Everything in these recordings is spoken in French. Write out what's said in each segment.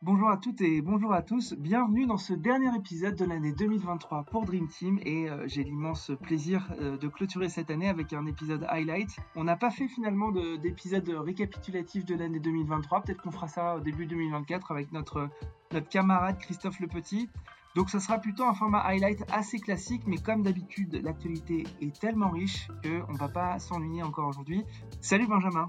Bonjour à toutes et bonjour à tous. Bienvenue dans ce dernier épisode de l'année 2023 pour Dream Team et euh, j'ai l'immense plaisir euh, de clôturer cette année avec un épisode highlight. On n'a pas fait finalement d'épisode récapitulatif de l'année 2023. Peut-être qu'on fera ça au début 2024 avec notre, notre camarade Christophe Le Petit. Donc ça sera plutôt un format highlight assez classique, mais comme d'habitude, l'actualité est tellement riche qu'on ne va pas s'ennuyer encore aujourd'hui. Salut Benjamin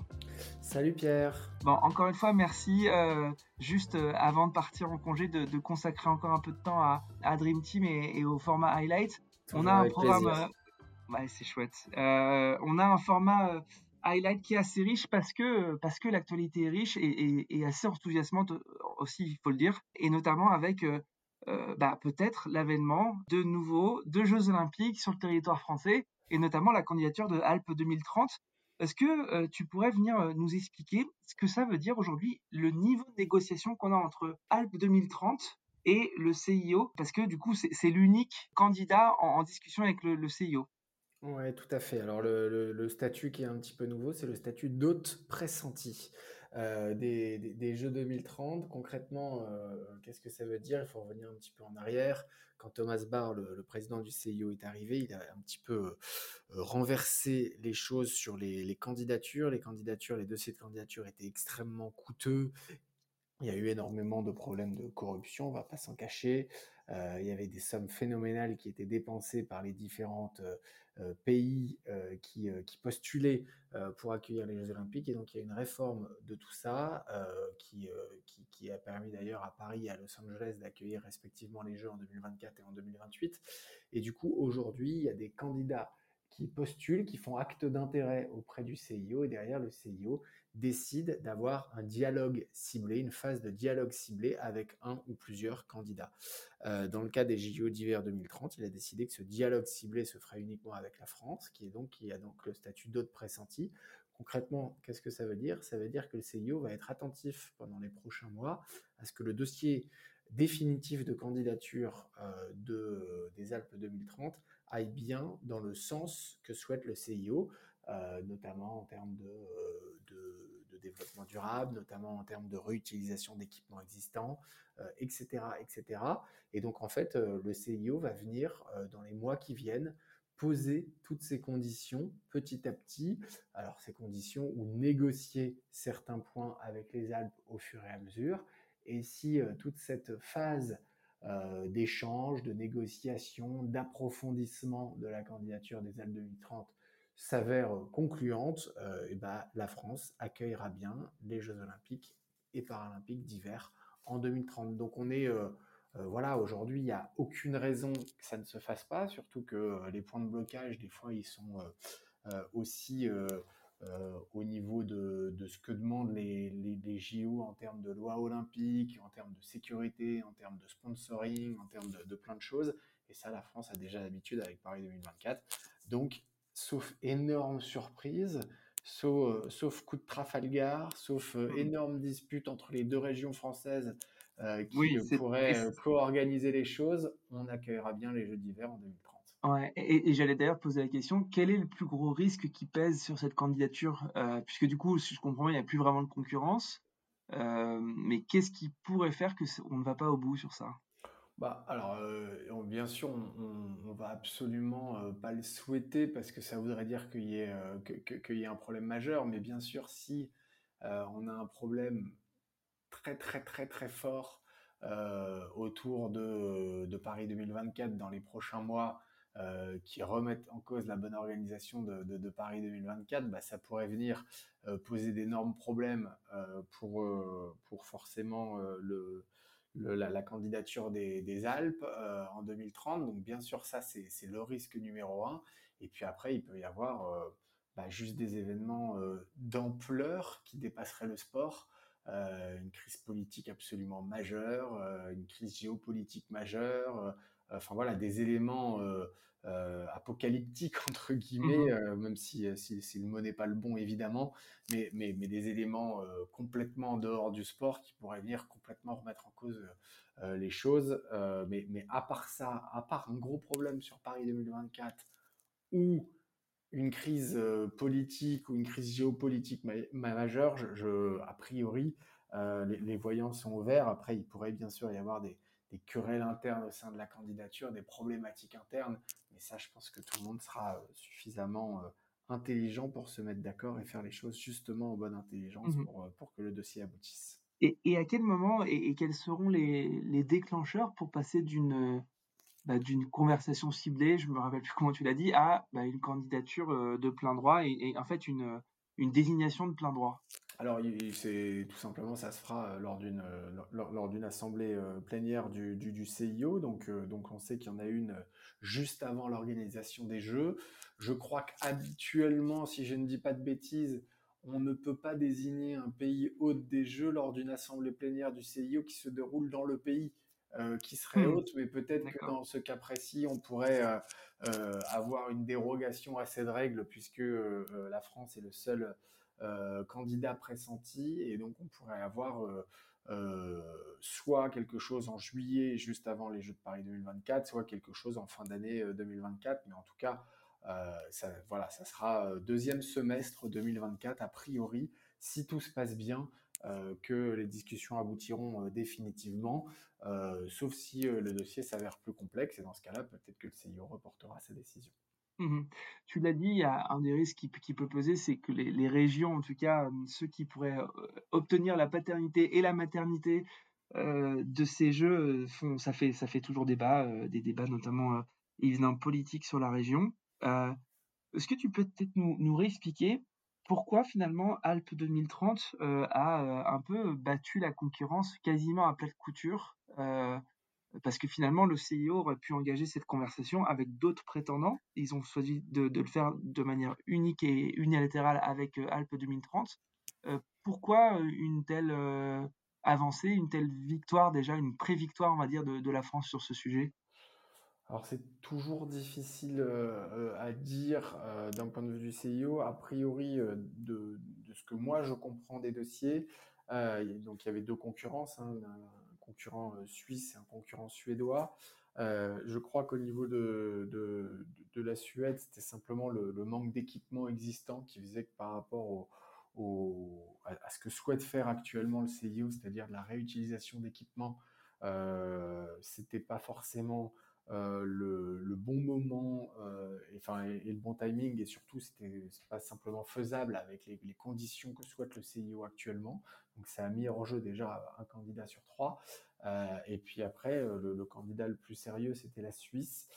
Salut Pierre. Bon, encore une fois, merci. Euh, juste euh, avant de partir en congé, de, consacrer encore un peu de temps à, Dream Team et, au format highlight. on a un programme. Euh, ouais, c'est chouette. on a un format highlight qui est assez riche parce que parce que l'actualité est riche et, et, assez enthousiasmante aussi, il faut le dire, et notamment avec bah, peut-être l'avènement de nouveaux deux Jeux Olympiques sur le territoire français et notamment la candidature de Alpes 2030 est-ce que euh, tu pourrais venir euh, nous expliquer ce que ça veut dire aujourd'hui le niveau de négociation qu'on a entre Alpes 2030 et le CIO Parce que du coup, c'est l'unique candidat en, discussion avec le, CIO. Oui, tout à fait. Alors le, statut qui est un petit peu nouveau, c'est le statut d'hôte pressenti euh, des, Jeux 2030. Concrètement, qu'est-ce que ça veut dire? Il faut revenir un petit peu en arrière. Quand Thomas Barr, le, président du CIO, est arrivé, il a un petit peu renversé les choses sur les, candidatures. Les candidatures, les dossiers de candidature étaient extrêmement coûteux il y a eu énormément de problèmes de corruption, on va pas s'en cacher. Euh, il y avait des sommes phénoménales qui étaient dépensées par les différents euh, euh, pays qui, qui, postulaient pour accueillir les Jeux Olympiques. Et donc il y a une réforme de tout ça qui, qui, qui, a permis d'ailleurs à Paris et à Los Angeles d'accueillir respectivement les Jeux en 2024 et en 2028. Et du coup, aujourd'hui, il y a des candidats qui postulent, qui font acte d'intérêt auprès du CIO, et derrière le CIO décide d'avoir un dialogue ciblé, une phase de dialogue ciblé avec un ou plusieurs candidats. Euh, dans le cas des JO d'hiver 2030, il a décidé que ce dialogue ciblé se ferait uniquement avec la France, qui est donc qui a donc le statut d'hôte pressenti. Concrètement, qu'est-ce que ça veut dire? Ça veut dire que le CIO va être attentif pendant les prochains mois à ce que le dossier définitif de candidature euh, de, des Alpes 2030 aille bien dans le sens que souhaite le CIO, euh, notamment en termes de, euh, de, développement durable, notamment en termes de réutilisation d'équipements existants, etc., etc. Et donc en fait, le CIO va venir dans les mois qui viennent poser toutes ces conditions petit à petit. Alors ces conditions ou négocier certains points avec les Alpes au fur et à mesure et si euh, toute cette phase euh, d'échange, de négociation, d'approfondissement de la candidature des Alpes 2030 s'avère concluante, et ben, la France accueillera bien les Jeux olympiques et paralympiques d'hiver en 2030. Donc on est voilà, aujourd'hui, il n'y a aucune raison que ça ne se fasse pas, surtout que les points de blocage, des fois, ils sont aussi au niveau de, ce que demandent les, les, les, JO en termes de loi olympique, en termes de sécurité, en termes de sponsoring, en termes de, de plein de choses. Et ça, la France a déjà l'habitude avec Paris 2024. Donc, sauf énorme surprise, sauf, euh, sauf coup de Trafalgar, sauf euh, énorme dispute entre les deux régions françaises euh, qui pourraient co-organiser les choses, on accueillera bien les Jeux d'hiver en 2030. Ouais, et, j'allais d'ailleurs poser la question, quel est le plus gros risque qui pèse sur cette candidature euh, Puisque du coup, si je comprends bien, il n'y a plus vraiment de concurrence. Euh, mais qu'est-ce qui pourrait faire que on ne va pas au bout sur ça? Bah, alors, euh, bien sûr, on, on, va absolument pas le souhaiter parce que ça voudrait dire qu'il y, ait, qu'il y un problème majeur. Mais bien sûr, si on a un problème très, très, très, très fort autour de, de Paris 2024 dans les prochains mois, euh, qui remettent en cause la bonne organisation de, de, Paris 2024, bah, ça pourrait venir euh, poser d'énormes problèmes euh, pour, pour forcément le, la, candidature des, Alpes en 2030. Donc bien sûr, ça, c'est le risque numéro un. Et puis après, il peut y avoir bah, juste des événements d'ampleur qui dépasseraient le sport. Euh, une crise politique absolument majeure, euh, une crise géopolitique majeure, enfin voilà, des éléments euh, euh, apocalyptiques entre guillemets, mhm. euh, même si, si, si, le mot n'est pas le bon évidemment, mais, mais, mais des éléments complètement en dehors du sport qui pourraient venir complètement remettre en cause les choses. mais, mais à part ça, à part un gros problème sur Paris 2024 ou une crise politique ou une crise géopolitique majeure, je, je, a priori, les, voyants sont ouverts. Après, il pourrait bien sûr y avoir des, des, querelles internes au sein de la candidature, des problématiques internes. Mais ça, je pense que tout le monde sera suffisamment intelligent pour se mettre d'accord et faire les choses justement en bonne intelligence mmh pour, pour que le dossier aboutisse. Et, et à quel moment et, quels seront les, les, déclencheurs pour passer d'une bah, d'une conversation ciblée, je me rappelle plus comment tu l'as dit, à bah, une candidature de plein droit et, en fait une, une désignation de plein droit? Alors, c'est tout simplement, ça se fera lors d'une lors, d'une assemblée plénière du, du, du CIO. Donc, donc, on sait qu'il y en a une juste avant l'organisation des Jeux. Je crois qu'habituellement, si je ne dis pas de bêtises, on ne peut pas désigner un pays hôte des Jeux lors d'une assemblée plénière du CIO qui se déroule dans le pays euh, qui serait mmh. hôte, mais peut-être que dans ce cas précis, on pourrait euh, euh, avoir une dérogation à cette règle puisque la France est le seul candidat pressenti et donc on pourrait avoir soit quelque chose en juillet juste avant les Jeux de Paris 2024, soit quelque chose en fin d'année 2024, mais en tout cas euh, voilà, ça sera euh, deuxième semestre 2024 a priori, si tout se passe bien, euh, que les discussions aboutiront définitivement, sauf si le dossier s'avère plus complexe. Et dans ce cas-là, peut-être que le CIO reportera sa décision. Mmh tu l'as dit, un des risques qui, peut peser, c'est que les, régions, en tout cas ceux qui pourraient obtenir la paternité et la maternité de ces jeux, ça, fait, toujours débat, des débats notamment évidemment politiques sur la région. Euh, est-ce que tu peux peut-être nous, réexpliquer pourquoi finalement Alpes 2030 euh, a euh, un peu battu la concurrence quasiment à plat de couture parce que finalement le CIO aurait pu engager cette conversation avec d'autres prétendants. Ils ont choisi de, le faire de manière unique et unilatérale avec Alpes 2030. pourquoi une telle avancée, une telle victoire déjà, une pré-victoire on va dire de, la France sur ce sujet? Alors c'est toujours difficile euh, euh, à dire euh, d'un point de vue du CIO. A priori, de, ce que moi je comprends des dossiers, donc il y avait deux concurrences, hein, concurrent suisse et un concurrent suédois. je crois qu'au niveau de, de, la Suède, c'était simplement le, manque d'équipement existant qui faisait que par rapport à, ce que souhaite faire actuellement le CIO, c'est-à-dire la réutilisation d'équipements, c'était pas forcément euh, le, bon moment euh, et, enfin, et, le bon timing et surtout c'était pas simplement faisable avec les, conditions que souhaite le CIO actuellement. Donc ça a mis en jeu déjà un candidat sur trois. Euh, et puis après le, candidat le plus sérieux c'était la Suisse.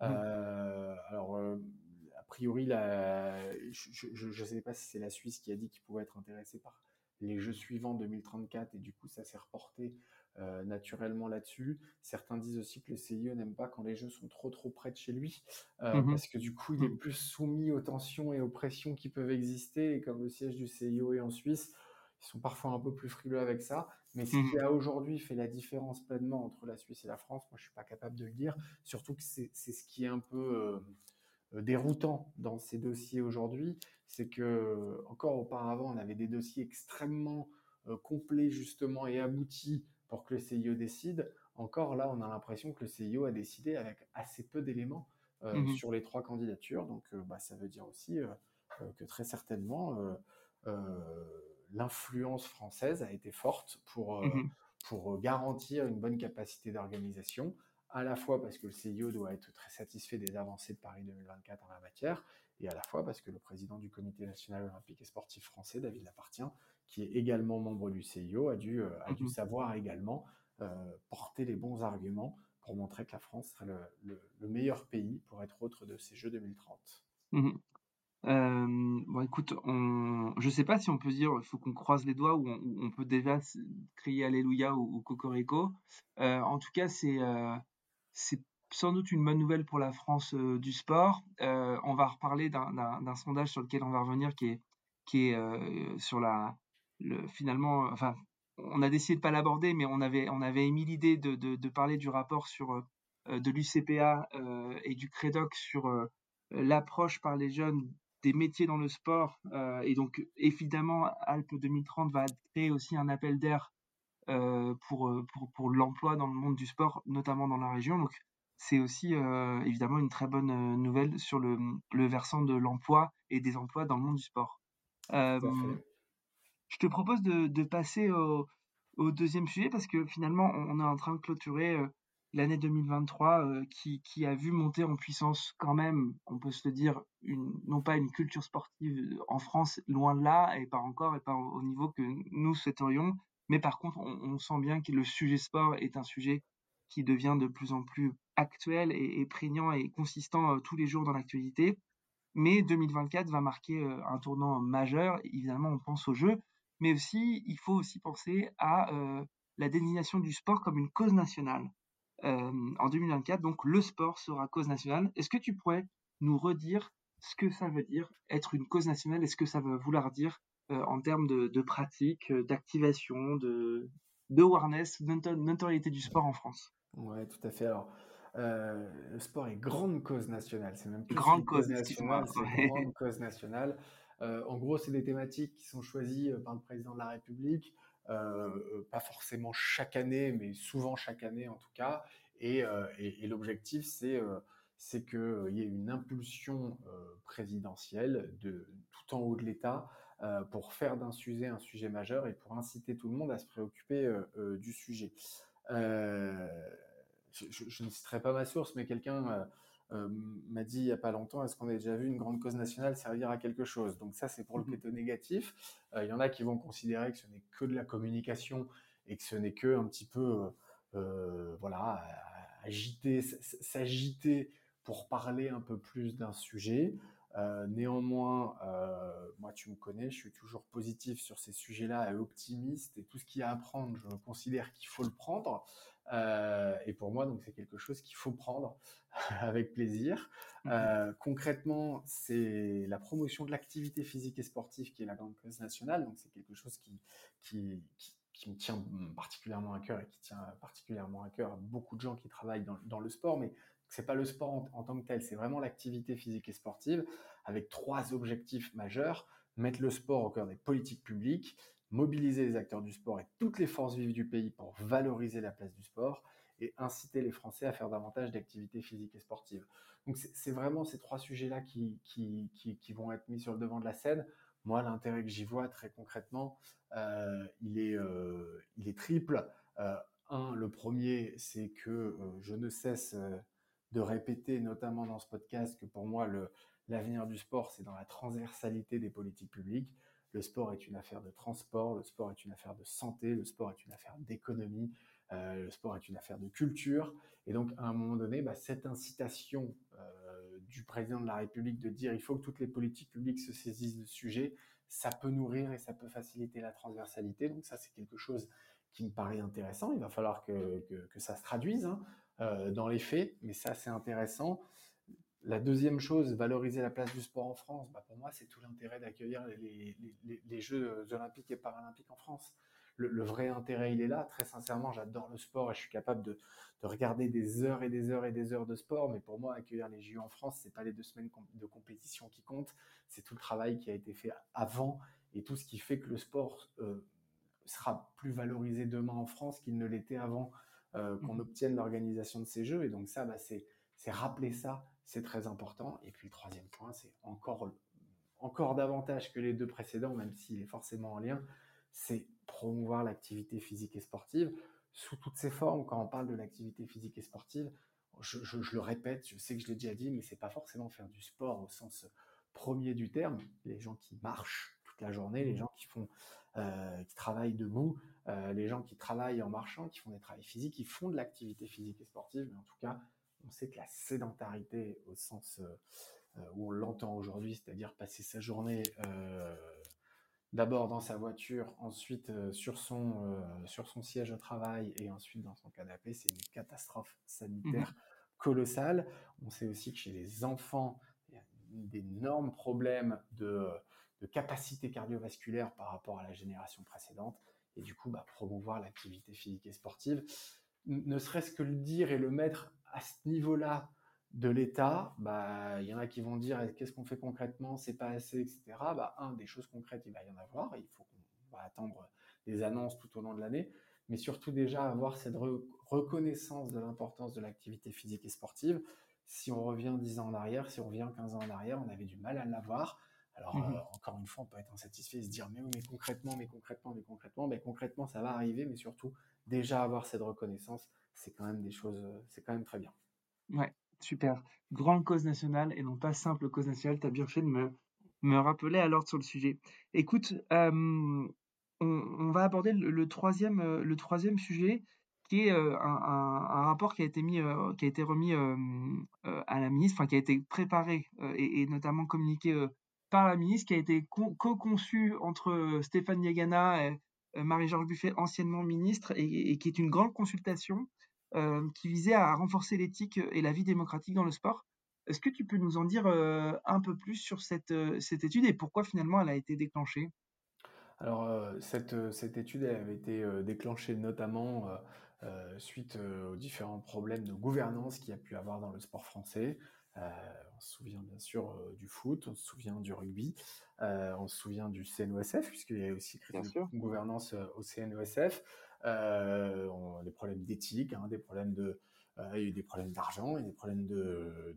Mmh. alors a priori la, je ne sais pas si c'est la Suisse qui a dit qu'il pouvait être intéressé par les jeux suivants 2034 et du coup ça s'est reporté euh, naturellement là-dessus. Certains disent aussi que le CIO n'aime pas quand les jeux sont trop trop près de chez lui, euh, mmh parce que du coup il est mmh. plus soumis aux tensions et aux pressions qui peuvent exister. Et comme le siège du CIO est en Suisse, ils sont parfois un peu plus frileux avec ça. Mais ce mmh qui a aujourd'hui fait la différence pleinement entre la Suisse et la France, moi je suis pas capable de le dire. Surtout que c'est ce qui est un peu euh, déroutant dans ces dossiers aujourd'hui, c'est que encore auparavant on avait des dossiers extrêmement complets justement et aboutis pour que le CIO décide. Encore là, on a l'impression que le CIO a décidé avec assez peu d'éléments euh, mmh sur les trois candidatures. Donc, euh, bah, ça veut dire aussi euh, que très certainement, l'influence française a été forte pour, mmh pour garantir une bonne capacité d'organisation, à la fois parce que le CIO doit être très satisfait des avancées de Paris 2024 en la matière, et à la fois parce que le président du Comité national olympique et sportif français, David Lapartien, qui est également membre du CIO, a dû, euh, a dû mmh savoir également euh, porter les bons arguments pour montrer que la France serait le, meilleur pays pour être autre de ces Jeux 2030. Mmh bon, écoute, on... je ne sais pas si on peut dire il faut qu'on croise les doigts ou on, peut déjà crier Alléluia ou, Cocorico. Euh, en tout cas, c'est c'est sans doute une bonne nouvelle pour la France du sport. on va reparler d'un sondage sur lequel on va revenir qui est, qui est sur la, finalement, enfin, on a décidé de pas l'aborder, mais on avait, on avait émis l'idée de, de, parler du rapport sur euh, de l'UCPA euh, et du CREDOC sur euh, l'approche par les jeunes des métiers dans le sport. et donc, évidemment, Alpes 2030 va créer aussi un appel d'air pour, pour, pour l'emploi dans le monde du sport, notamment dans la région. Donc, c'est aussi évidemment une très bonne nouvelle sur le, le versant de l'emploi et des emplois dans le monde du sport. Je te propose de, passer au deuxième sujet parce que finalement, on, est en train de clôturer l'année 2023 qui, qui, a vu monter en puissance quand même, on peut se le dire, non pas une culture sportive en France, loin de là, et pas encore, et pas au niveau que nous souhaiterions, mais par contre, on, sent bien que le sujet sport est un sujet qui devient de plus en plus actuel et, prégnant et consistant tous les jours dans l'actualité. Mais 2024 va marquer un tournant majeur. Évidemment, on pense aux Jeux, mais aussi, il faut aussi penser à la désignation du sport comme une cause nationale. en 2024, donc le sport sera cause nationale. Est-ce que tu pourrais nous redire ce que ça veut dire être une cause nationale? Et ce que ça veut vouloir dire en termes de, pratique, d'activation, de, de awareness, notoriété du sport en France? Oui, tout à fait. Alors, le sport est grande cause nationale. C'est même plus grande cause, nationale, grande cause nationale. En gros, c'est des thématiques qui sont choisies par le président de la République, pas forcément chaque année, mais souvent chaque année en tout cas. Et, l'objectif, c'est qu'il y ait une impulsion présidentielle de tout en haut de l'État pour faire d'un sujet un sujet majeur et pour inciter tout le monde à se préoccuper du sujet je, ne citerai pas ma source, mais quelqu'un euh, euh, m'a dit il n'y a pas longtemps, est-ce qu'on a déjà vu une grande cause nationale servir à quelque chose? Donc ça, c'est pour le mmh côté négatif. Euh, il y en a qui vont considérer que ce n'est que de la communication et que ce n'est que un petit peu, voilà, agiter, s'agiter pour parler un peu plus d'un sujet. Néanmoins, moi tu me connais, je suis toujours positif sur ces sujets-là et optimiste. Et tout ce qu'il y a à prendre, je considère qu'il faut le prendre. Euh, et pour moi, donc c'est quelque chose qu'il faut prendre avec plaisir. Mmh euh, concrètement, c'est la promotion de l'activité physique et sportive qui est la grande cause nationale. Donc c'est quelque chose qui, qui, qui, me tient particulièrement à cœur et qui tient particulièrement à cœur à beaucoup de gens qui travaillent dans, dans le sport, mais c'est pas le sport en, tant que tel, c'est vraiment l'activité physique et sportive avec trois objectifs majeurs mettre le sport au cœur des politiques publiques, mobiliser les acteurs du sport et toutes les forces vives du pays pour valoriser la place du sport et inciter les Français à faire davantage d'activités physiques et sportives. Donc c'est vraiment ces trois sujets-là qui, qui, qui, vont être mis sur le devant de la scène. Moi, l'intérêt que j'y vois très concrètement, euh, il, est, euh, il est triple. Euh, un, le premier, c'est que je ne cesse de répéter, notamment dans ce podcast, que pour moi, l'avenir du sport, c'est dans la transversalité des politiques publiques. Le sport est une affaire de transport, le sport est une affaire de santé, le sport est une affaire d'économie, euh, le sport est une affaire de culture. Et donc, à un moment donné, bah, cette incitation euh, du président de la République de dire il faut que toutes les politiques publiques se saisissent du sujet, ça peut nourrir et ça peut faciliter la transversalité. Donc ça, c'est quelque chose qui me paraît intéressant. Il va falloir que, ça se traduise hein, euh, dans les faits, mais ça, c'est intéressant. La deuxième chose, valoriser la place du sport en France, bah pour moi, c'est tout l'intérêt d'accueillir les, Jeux olympiques et paralympiques en France. Le, vrai intérêt, il est là. Très sincèrement, j'adore le sport et je suis capable de, regarder des heures et des heures et des heures de sport. Mais pour moi, accueillir les Jeux en France, c'est pas les deux semaines de compétition qui comptent, c'est tout le travail qui a été fait avant et tout ce qui fait que le sport euh, sera plus valorisé demain en France qu'il ne l'était avant euh, qu'on mmh. obtienne l'organisation de ces Jeux. Et donc ça, bah, c'est rappeler ça c'est très important. Et puis le troisième point, c'est encore, encore davantage que les deux précédents, même s'il est forcément en lien, c'est promouvoir l'activité physique et sportive sous toutes ses formes. Quand on parle de l'activité physique et sportive, je, le répète, je sais que je l'ai déjà dit, mais c'est pas forcément faire du sport au sens premier du terme. Les gens qui marchent toute la journée, les mmh. gens qui font, euh, qui travaillent debout, euh, les gens qui travaillent en marchant, qui font des travaux physiques, qui font de l'activité physique et sportive, mais en tout cas on sait que la sédentarité, au sens euh, où on l'entend aujourd'hui, c'est-à-dire passer sa journée d'abord dans sa voiture, ensuite sur, son, sur son siège au travail et ensuite dans son canapé, c'est une catastrophe sanitaire mmh colossale. On sait aussi que chez les enfants, il y a d'énormes problèmes de, capacité cardiovasculaire par rapport à la génération précédente. Et du coup, bah, promouvoir l'activité physique et sportive, ne serait-ce que le dire et le mettre à ce niveau-là de l'État, bah, il y en a qui vont dire qu'est-ce qu'on fait concrètement, c'est pas assez, etc. Bah, un, des choses concrètes, il va y en avoir. Il faut attendre des annonces tout au long de l'année, mais surtout déjà avoir cette reconnaissance de l'importance de l'activité physique et sportive. Si on revient 10 ans en arrière, si on revient 15 ans en arrière, on avait du mal à l'avoir. Alors, mmh encore une fois, on peut être insatisfait et se dire, mais oui, mais concrètement, mais concrètement, mais concrètement, mais concrètement, ça va arriver, mais surtout, déjà avoir cette reconnaissance, c'est quand même des choses, c'est quand même très bien. Ouais, super. Grande cause nationale et non pas simple cause nationale. Tu as bien fait de me, me rappeler à l'ordre sur le sujet. Écoute, on, va aborder le, troisième, le troisième sujet qui est un, un, rapport qui a été mis, qui a été remis à la ministre, enfin qui a été préparé et, notamment communiqué par la ministre, qui a été co-conçu entre Stéphane Yagana et Marie-Georges Buffet, anciennement ministre, et, qui est une grande consultation qui visait à renforcer l'éthique et la vie démocratique dans le sport. Est-ce que tu peux nous en dire un peu plus sur cette, étude et pourquoi finalement elle a été déclenchée? Alors, cette, étude avait été déclenchée notamment suite aux différents problèmes de gouvernance qu'il y a pu avoir dans le sport français. On se souvient bien sûr du foot, on se souvient du rugby, on se souvient du CNOSF, puisqu'il y a aussi une gouvernance au CNOSF, des problèmes d'éthique, hein, des problèmes de, il y a eu des problèmes d'argent, il y a des problèmes de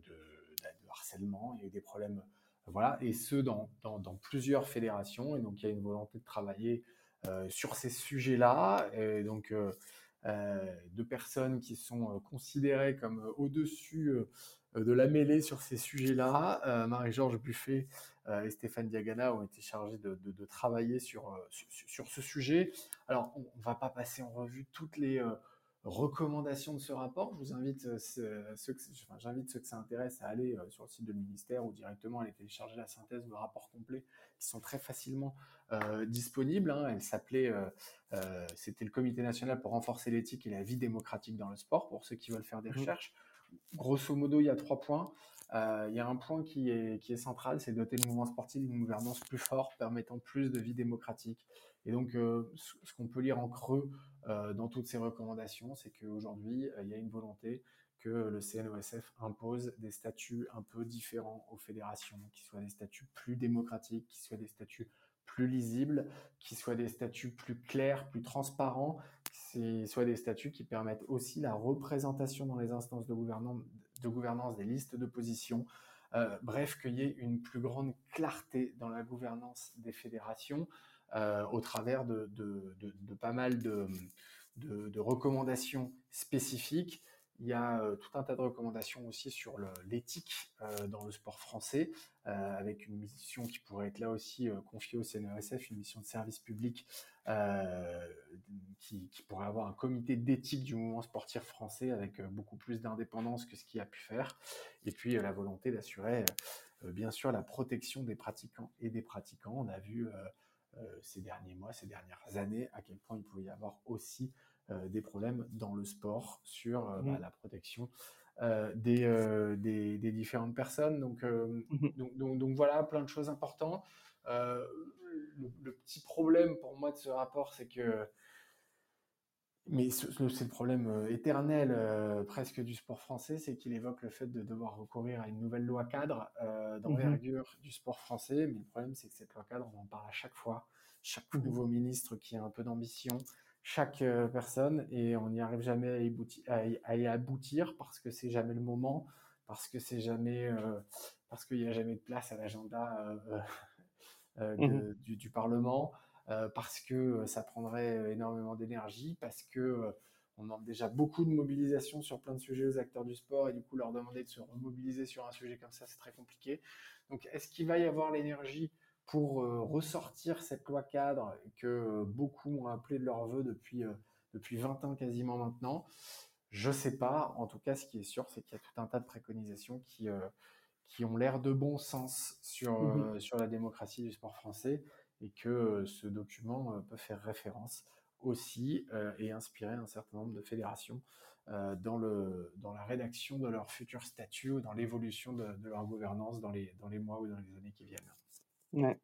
harcèlement, il y a eu des problèmes, voilà, et ce dans, dans, plusieurs fédérations, et donc il y a une volonté de travailler euh, sur ces sujets-là, et donc euh, euh, de personnes qui sont considérées comme au-dessus de la mêlée sur ces sujets-là. Marie-Georges Buffet et Stéphane Diagana ont été chargés de, de, travailler sur, sur, sur, ce sujet. Alors, on ne va pas passer en revue toutes les recommandations de ce rapport. Je vous invite, euh, ceux, j'invite ceux que ça intéresse à aller euh, sur le site du ministère ou directement aller télécharger la synthèse le rapport complet qui sont très facilement euh, disponibles. Hein. Elle s'appelait, c'était le Comité national pour renforcer l'éthique et la vie démocratique dans le sport pour ceux qui veulent faire des mmh. recherches. Grosso modo, il y a trois points. il y a un point qui est, qui est central, c'est doter le mouvement sportif d'une gouvernance plus forte permettant plus de vie démocratique. Et donc, ce qu'on peut lire en creux euh, dans toutes ces recommandations, c'est qu'aujourd'hui, euh, il y a une volonté que le CNOSF impose des statuts un peu différents aux fédérations, qui soient des statuts plus démocratiques, qui soient des statuts plus lisibles, qui soient des statuts plus clairs, plus transparents, qui soient des statuts qui permettent aussi la représentation dans les instances de gouvernance, de des listes d'opposition. Euh, bref, qu'il y ait une plus grande clarté dans la gouvernance des fédérations, euh, au travers de, pas mal de, recommandations spécifiques. Il y a euh, tout un tas de recommandations aussi sur l'éthique euh, dans le sport français, avec une mission qui pourrait être là aussi confiée au CNRSF, une mission de service public qui, qui, pourrait avoir un comité d'éthique du mouvement sportif français avec beaucoup plus d'indépendance que ce qu'il a pu faire, et puis la volonté d'assurer bien sûr la protection des pratiquants et des pratiquants. On a vu euh, ces derniers mois, ces dernières années, à quel point il pouvait y avoir aussi euh, des problèmes dans le sport sur euh, bah, mmh. la protection des, des, différentes personnes. Mmh donc, donc, donc, voilà, plein de choses importantes. Le, petit problème pour moi de ce rapport, c'est que mais c'est le problème éternel presque du sport français, c'est qu'il évoque le fait de devoir recourir à une nouvelle loi cadre mmh d'envergure du sport français. Mais le problème, c'est que cette loi cadre, on en parle à chaque fois. Chaque nouveau ministre qui a un peu d'ambition, chaque personne, et on n'y arrive jamais à y, aboutir, à y, aboutir parce que c'est jamais le moment, parce que c'est jamais, parce qu'il n'y a jamais de place à l'agenda mmh du, du, Parlement. Euh, parce que euh, ça prendrait euh, énormément d'énergie, parce que on demande déjà beaucoup de mobilisation sur plein de sujets aux acteurs du sport et du coup leur demander de se remobiliser sur un sujet comme ça, c'est très compliqué. Donc est-ce qu'il va y avoir l'énergie pour ressortir cette loi cadre que beaucoup ont appelé de leur vœu depuis, depuis 20 ans quasiment maintenant Je sais pas. En tout cas, ce qui est sûr, c'est qu'il y a tout un tas de préconisations qui, qui ont l'air de bon sens sur, mmh sur la démocratie du sport français et que ce document peut faire référence aussi et inspirer un certain nombre de fédérations dans, le, dans la rédaction de leur futur statut ou dans l'évolution de, leur gouvernance dans les, dans les mois ou dans les années qui viennent.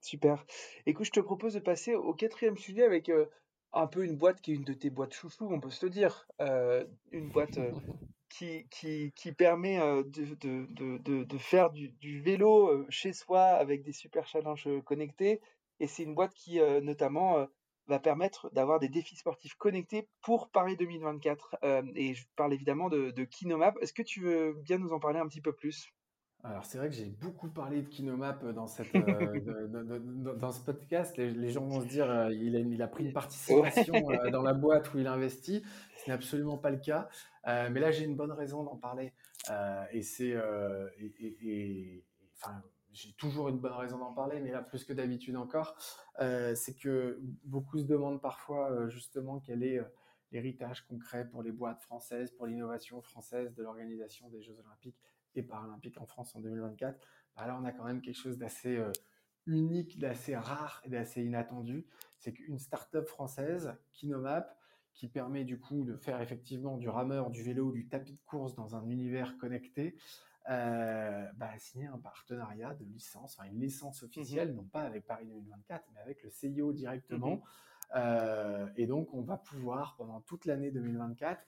Super. Écoute, je te propose de passer au quatrième sujet avec un peu une boîte qui est une de tes boîtes chouchou, on peut se le dire. une boîte qui, permet de, faire du, vélo chez soi avec des super challenges connectés et c'est une boîte qui, notamment, va permettre d'avoir des défis sportifs connectés pour Paris 2024. Euh, et je parle évidemment de, de Kinomap. Est-ce que tu veux bien nous en parler un petit peu plus? Alors c'est vrai que j'ai beaucoup parlé de Kinomap dans, cette, euh, dans, ce podcast. Les, gens vont se dire euh, il, a, il, a, pris une participation euh, dans la boîte où il investit. Ce n'est absolument pas le cas. mais là j'ai une bonne raison d'en parler. et c'est et, enfin j'ai toujours une bonne raison d'en parler, mais là plus que d'habitude encore. c'est que beaucoup se demandent parfois justement quel est l'héritage concret pour les boîtes françaises, pour l'innovation française de l'organisation des Jeux Olympiques et paralympiques en France en 2024, bah là on a quand même quelque chose d'assez euh, unique, d'assez rare et d'assez inattendu. C'est qu'une start-up française, Kinomap, qui permet du coup de faire effectivement du rameur, du vélo, du tapis de course dans un univers connecté, euh, bah, a signé un partenariat de licence, enfin une licence officielle, mmh non pas avec Paris 2024, mais avec le CIO directement. Mmh euh, et donc on va pouvoir pendant toute l'année 2024 euh,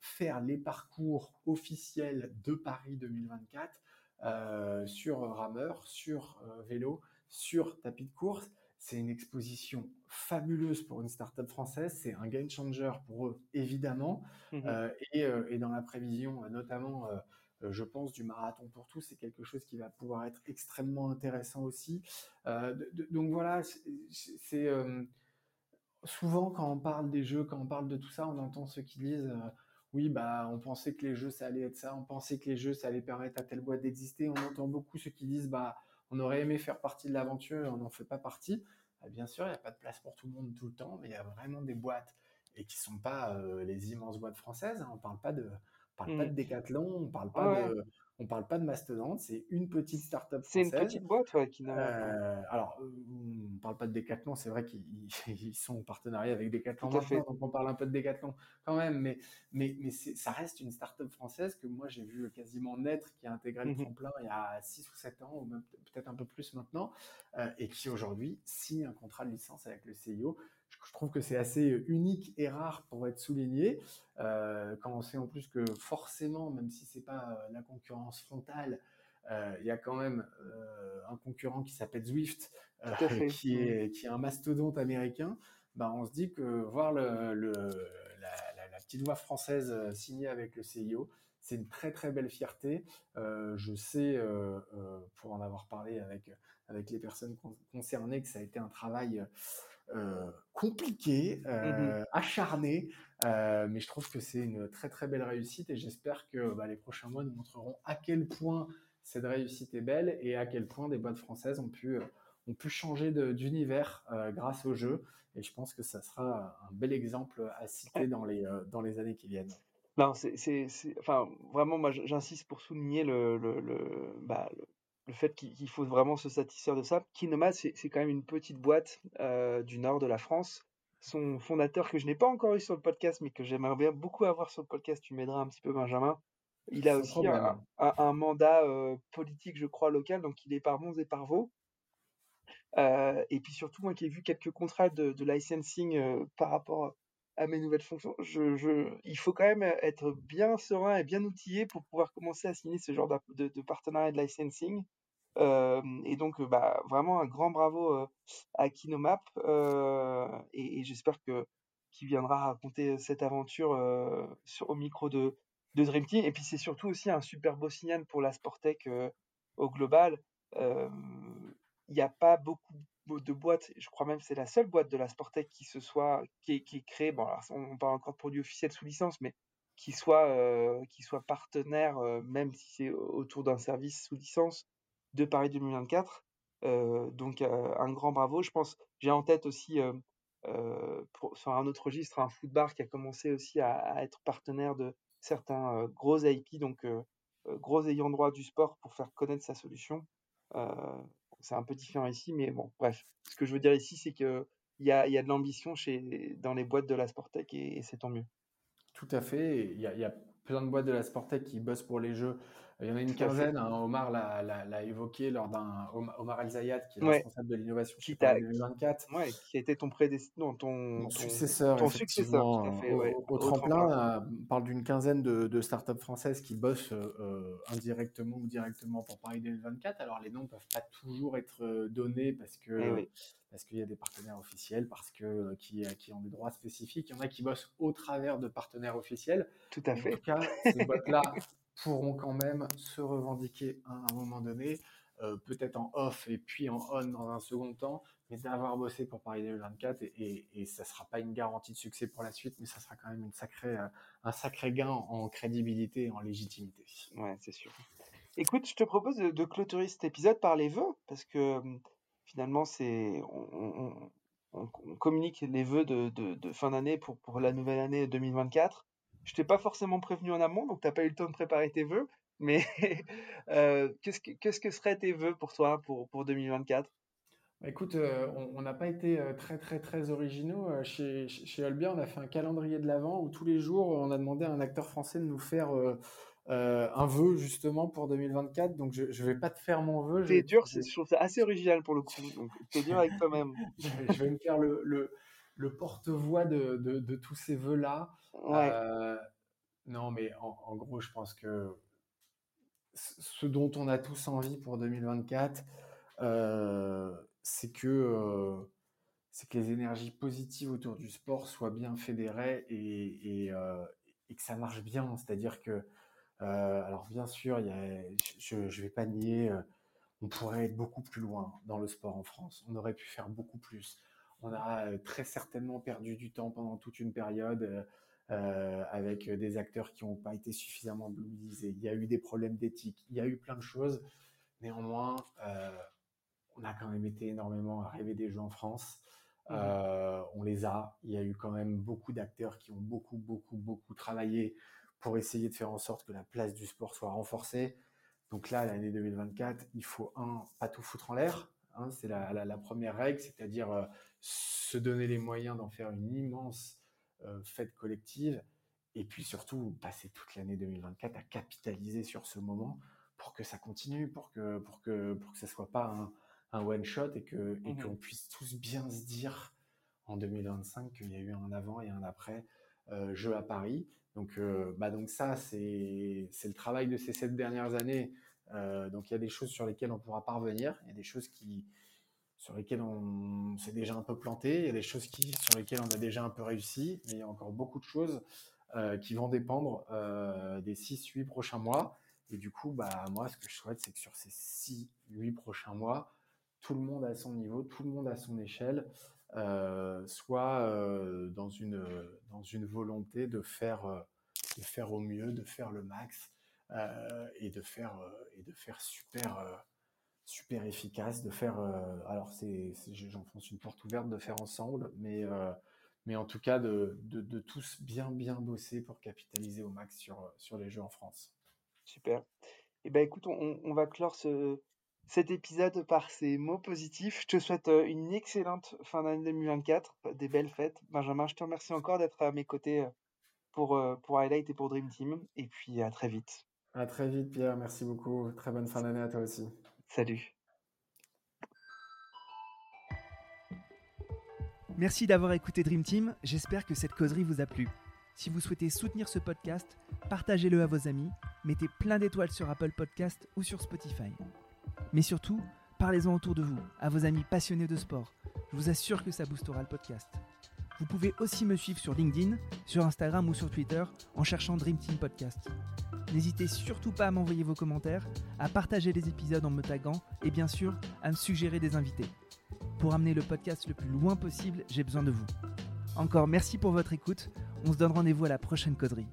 faire les parcours officiels de Paris 2024 euh, sur rameur, sur euh, vélo, sur tapis de course. C'est une exposition fabuleuse pour une startup française. C'est un game changer pour eux, évidemment. Mmh et, dans la prévision, notamment, je pense, du marathon pour tous, c'est quelque chose qui va pouvoir être extrêmement intéressant aussi. donc voilà, c'est souvent, quand on parle des jeux, quand on parle de tout ça, on entend ceux qui disent euh, oui, bah, on pensait que les jeux, ça allait être ça, on pensait que les jeux, ça allait permettre à telle boîte d'exister. On entend beaucoup ceux qui disent bah, on aurait aimé faire partie de l'aventure et on n'en fait pas partie. Bah, bien sûr, il n'y a pas de place pour tout le monde tout le temps, mais il y a vraiment des boîtes et qui sont pas euh, les immenses boîtes françaises. Hein. On parle pas de, parle pas de mmh. Décathlon, on parle pas de, on parle pas de mastodonte, c'est une petite startup C'est une petite boîte ouais, qui n'a. Euh, alors, euh, on parle pas de Decathlon, c'est vrai qu'ils sont en partenariat avec Decathlon maintenant, donc on parle un peu de Decathlon quand même, mais, mais, mais ça reste une startup française que moi j'ai vu quasiment naître, qui a intégré le mmh tremplin il y a 6 ou 7 ans, ou même peut-être un peu plus maintenant, euh, et qui aujourd'hui signe un contrat de licence avec le CIO je trouve que c'est assez unique et rare pour être souligné. Euh, quand on sait en plus que forcément, même si c'est pas euh, la concurrence frontale, euh, il y a quand même un concurrent qui s'appelle Zwift, qui, est, qui est un mastodonte américain. Bah, on se dit que voir le, la, petite voix française signée avec le CIO, c'est une très très belle fierté. je sais, pour en avoir parlé avec, avec les personnes concernées, que ça a été un travail euh, compliqué, mmh euh, acharné, euh, mais je trouve que c'est une très très belle réussite et j'espère que bah, les prochains mois nous montreront à quel point cette réussite est belle et à quel point des boîtes françaises ont pu, ont pu changer d'univers grâce au jeu. Et je pense que ça sera un bel exemple à citer dans les, dans les années qui viennent. Non, c'est, enfin, vraiment, moi, j'insiste pour souligner le, le, le, bah, le fait qu'il faut vraiment se satisfaire de ça. Kinoma, c'est quand même une petite boîte euh, du nord de la France. Son fondateur, que je n'ai pas encore eu sur le podcast, mais que j'aimerais bien beaucoup avoir sur le podcast, tu m'aideras un petit peu, Benjamin. Il a aussi un, mandat euh, politique, je crois, local, donc il est par Mons et par Vaux. Euh, et puis surtout, moi qui ai vu quelques contrats de, licensing par rapport à mes nouvelles fonctions, je, il faut quand même être bien serein et bien outillé pour pouvoir commencer à signer ce genre de, de partenariat de licensing et donc, bah, vraiment un grand bravo à Kinomap et, j'espère que qu'il viendra raconter cette aventure sur, au micro de, Dream Team. Et puis c'est surtout aussi un super beau signal pour la Sportec au global. Il n'y a pas beaucoup de boîtes, je crois même que c'est la seule boîte de la Sportec qui se soit qui qui est créée. Bon, alors, on parle encore de produits officiels sous licence, mais qui soit qui soit partenaire, même si c'est autour d'un service sous licence de Paris 2024. Euh, donc un grand bravo. Je pense, j'ai en tête aussi euh, euh, sur un autre registre un footbar qui a commencé aussi à, être partenaire de certains gros IP, donc gros ayants droit du sport pour faire connaître sa solution. c'est un peu différent ici, mais bon, bref. Ce que je veux dire ici, c'est que il y a, y a, de l'ambition chez dans les boîtes de la Sportec et, c'est tant mieux. Tout à fait. Il y a, y a plein de boîtes de la Sportec qui bossent pour les jeux il y en a une quinzaine, hein, Omar l'a évoqué lors d'un Omar El Zayat, qui est responsable de l'innovation chez 2024. Ouais, qui a été ton prédécesseur, ton, successeur. Ton successeur, au, tremplin, on parle d'une quinzaine de, de, startups françaises qui bossent euh, indirectement ou directement pour Paris 2024. Alors les noms ne peuvent pas toujours être euh, donnés parce que eh parce qu'il y a des partenaires officiels, parce que euh, qui, qui ont des droits spécifiques. Il y en a qui bossent au travers de partenaires officiels. Tout à fait. En tout cas, ces boîtes-là pourront quand même se revendiquer à un moment donné, euh, peut-être en off et puis en on dans un second temps, mais d'avoir bossé pour Paris 2024 et, et, ça ne sera pas une garantie de succès pour la suite, mais ça sera quand même une sacrée, euh, un sacré gain en crédibilité et en légitimité. Ouais, c'est sûr. Écoute, je te propose de, clôturer cet épisode par les vœux, parce que hum, finalement, c'est on, communique les vœux de, de fin d'année pour, pour la nouvelle année 2024. Je t'ai pas forcément prévenu en amont, donc tu n'as pas eu le temps de préparer tes vœux. Mais euh, qu'est-ce, que, qu'est-ce que seraient tes vœux pour toi pour, pour 2024 bah, Écoute, euh, on n'a pas été euh, très très très originaux. Chez, chez Olbia, on a fait un calendrier de l'Avent où tous les jours, on a demandé à un acteur français de nous faire un vœu justement pour 2024. Donc je ne vais pas te faire mon vœu. C'est dur, je trouve ça assez original pour le coup. Donc c'est dur avec toi-même. je, vais, me faire le, le, le porte-voix de, de, de, tous ces vœux-là. non, mais en, en, gros, je pense que ce dont on a tous envie pour 2024, euh, c'est que, euh, c'est que les énergies positives autour du sport soient bien fédérées et, euh, et, que ça marche bien. C'est-à-dire que, alors bien sûr, y a, je ne vais pas nier, on pourrait être beaucoup plus loin dans le sport en France. On aurait pu faire beaucoup plus. On a très certainement perdu du temps pendant toute une période. Euh, avec des acteurs qui n'ont pas été suffisamment mobilisés. Il y a eu des problèmes d'éthique, il y a eu plein de choses. Néanmoins, euh, on a quand même été énormément à rêver des jeux en France. Mmh. Euh, on les a. Il y a eu quand même beaucoup d'acteurs qui ont beaucoup, beaucoup, beaucoup travaillé pour essayer de faire en sorte que la place du sport soit renforcée. Donc là, l'année 2024, il faut un, pas tout foutre en l'air. Hein, c'est la, la, première règle, c'est-à-dire se donner les moyens d'en faire une immense euh, fête collective, et puis surtout passer toute l'année 2024 à capitaliser sur ce moment pour que ça continue, pour que pour que pour que ça soit pas un, un one shot et que et mmh qu'on puisse tous bien se dire en 2025 qu'il y a eu un avant et un après euh, jeu à Paris. Donc euh, bah donc ça c'est c'est le travail de ces sept dernières années. Euh, donc il y a des choses sur lesquelles on pourra parvenir, il y a des choses qui sur lesquelles on s'est déjà un peu planté, il y a des choses qui, sur lesquelles on a déjà un peu réussi, mais il y a encore beaucoup de choses euh, qui vont dépendre euh, des 6-8 prochains mois. Et du coup, bah, moi, ce que je souhaite, c'est que sur ces 6-8 prochains mois, tout le monde à son niveau, tout le monde à son échelle, euh, soit dans, une, dans une volonté de faire, de faire au mieux, de faire le max et, de faire, et de faire super super efficace de faire. Euh, alors, c'est, j'enfonce une porte ouverte de faire ensemble, mais, euh, mais en tout cas, de, de, tous bien, bien bosser pour capitaliser au max sur, sur les jeux en France. Super. Et eh ben, écoute, on, on va clore ce, cet épisode par ces mots positifs. Je te souhaite euh, une excellente fin d'année 2024, des belles fêtes. Benjamin, je te remercie encore d'être à mes côtés pour, pour Highlight et pour Dream Team. Et puis à très vite. À très vite, Pierre. Merci beaucoup. Très bonne fin d'année à toi aussi. Salut. Merci d'avoir écouté Dream Team, j'espère que cette causerie vous a plu. Si vous souhaitez soutenir ce podcast, partagez-le à vos amis, mettez plein d'étoiles sur Apple Podcast ou sur Spotify. Mais surtout, parlez-en autour de vous, à vos amis passionnés de sport. Je vous assure que ça boostera le podcast. Vous pouvez aussi me suivre sur LinkedIn, sur Instagram ou sur Twitter en cherchant Dream Team Podcast. N'hésitez surtout pas à m'envoyer vos commentaires, à partager les épisodes en me taguant et bien sûr à me suggérer des invités. Pour amener le podcast le plus loin possible, j'ai besoin de vous. Encore merci pour votre écoute, on se donne rendez-vous à la prochaine causerie.